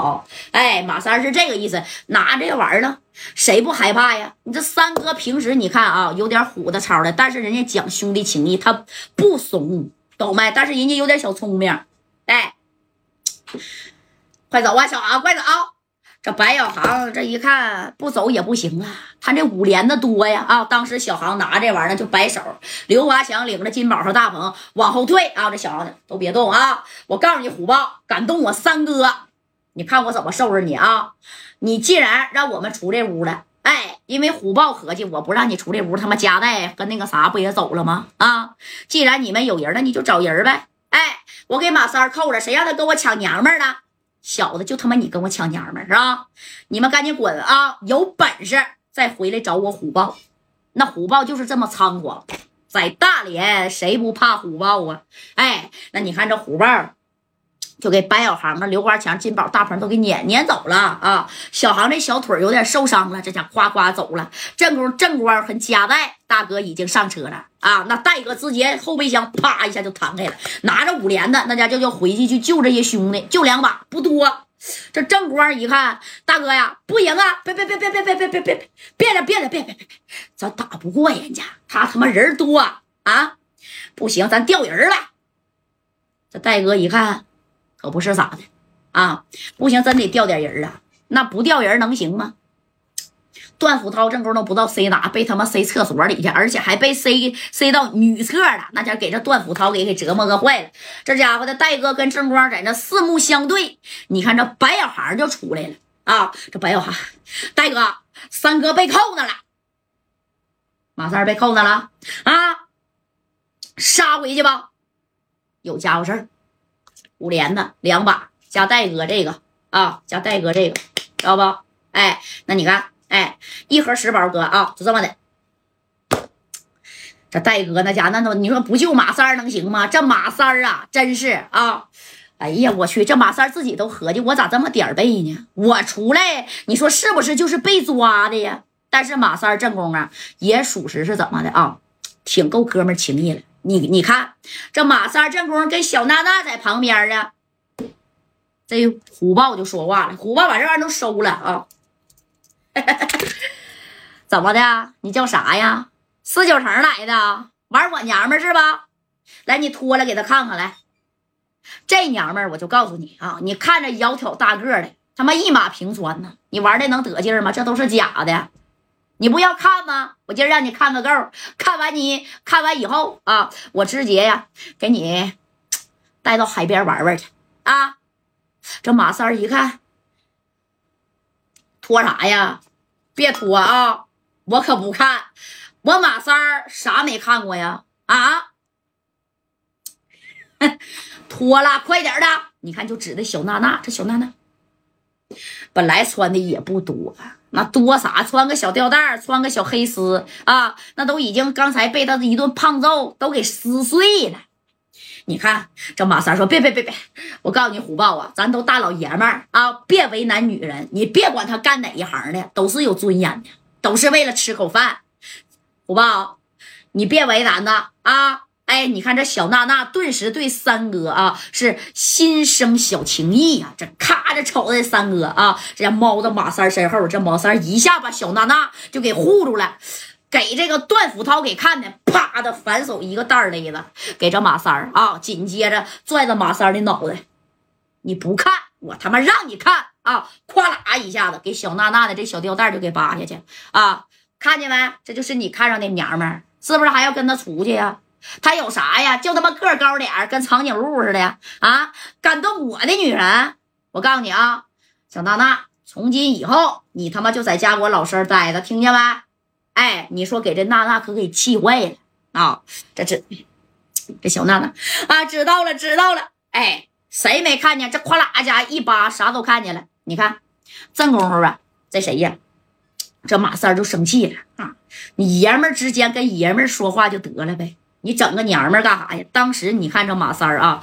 好，哎，马三是这个意思，拿这玩意儿呢，谁不害怕呀？你这三哥平时你看啊，有点虎的操的，但是人家讲兄弟情义，他不怂，懂没？但是人家有点小聪明，哎，快走啊，小航，快走！这白小航这一看不走也不行啊，他这五连的多呀啊！当时小航拿这玩意儿就摆手，刘华强领着金宝和大鹏往后退啊！这小航都别动啊！我告诉你，虎豹敢动我三哥，你看我怎么收拾你啊！你既然让我们出这屋了，哎，因为虎豹合计我不让你出这屋，他妈夹带跟那个啥不也走了吗？啊！既然你们有人了，你就找人呗！哎，我给马三扣了，谁让他跟我抢娘们了？小子，就他妈你跟我抢娘们是吧？你们赶紧滚啊！有本事再回来找我虎豹，那虎豹就是这么猖狂，在大连谁不怕虎豹啊？哎，那你看这虎豹。就给白小航啊、刘华强、金宝、大鹏都给撵撵走了啊！小航这小腿有点受伤了，这家夸夸走了。正宫正光和加代大哥已经上车了啊！那戴哥直接后备箱啪一下就弹开了，拿着五连的那家就要回去去救这些兄弟，就两把不多。这正光一看，大哥呀，不行啊！别别别别别别别别别别了别了别别别，咱打不过人家，他他妈人多啊！不行，咱调人了。这戴哥一看。可不是咋的啊！不行，真得调点人啊！那不调人能行吗？段福涛正宫都不知道塞哪，被他妈塞厕所里去，而且还被塞塞到女厕了。那家给这段福涛给给折磨个坏了。这家伙的戴哥跟正光在那四目相对，你看这白小航就出来了啊！这白小航，戴哥，三哥被扣那了，马三被扣那了啊！杀回去吧，有家伙事儿。五连的两把加戴哥这个啊，加戴哥这个，知道不？哎，那你看，哎，一盒十包哥啊，就这么的。这戴哥那家那都，你说不救马三能行吗？这马三啊，真是啊！哎呀，我去，这马三自己都合计，我咋这么点背呢？我出来，你说是不是就是被抓的呀？但是马三正宫啊，也属实是怎么的啊？挺够哥们情义了。你你看，这马三正宫跟小娜娜在旁边呢，这虎豹就说话了。虎豹把这玩意儿都收了啊！怎么的？你叫啥呀？四九城来的，玩我娘们是吧？来，你脱了给他看看来。这娘们儿，我就告诉你啊，你看着窈窕大个的，他妈一马平川呢，你玩的能得劲吗？这都是假的。你不要看吗？我今儿让你看个够，看完你看完以后啊，我直接呀给你带到海边玩玩去啊！这马三儿一看，拖啥呀？别拖啊！我可不看，我马三儿啥没看过呀？啊！脱了，快点的！你看，就指的小娜娜，这小娜娜本来穿的也不多。那多啥？穿个小吊带穿个小黑丝啊，那都已经刚才被他一顿胖揍都给撕碎了。你看这马三说：“别别别别，我告诉你，虎豹啊，咱都大老爷们儿啊，别为难女人。你别管他干哪一行的，都是有尊严的，都是为了吃口饭。虎豹，你别为难他啊。”哎，你看这小娜娜顿时对三哥啊是心生小情意呀！这咔看着瞅着三哥啊，这家猫到马三身后，这马三一下把小娜娜就给护住了，给这个段福涛给看的，啪的反手一个袋勒子给这马三啊，紧接着拽着马三的脑袋，你不看我他妈让你看啊！咵啦一下子给小娜娜的这小吊带就给扒下去啊！看见没？这就是你看上的娘们儿，是不是还要跟他出去呀？他有啥呀？就他妈个高点跟长颈鹿似的！啊，敢动我的女人！我告诉你啊，小娜娜，从今以后你他妈就在家我老实待着，听见没？哎，你说给这娜娜可给气坏了啊！这这这小娜娜啊，知道了知道了。哎，谁没看见？这咵啦家一扒，啥都看见了。你看，正功夫啊，这谁呀？这马三就生气了啊！你爷们之间跟爷们说话就得了呗。你整个娘们干啥呀？当时你看这马三啊。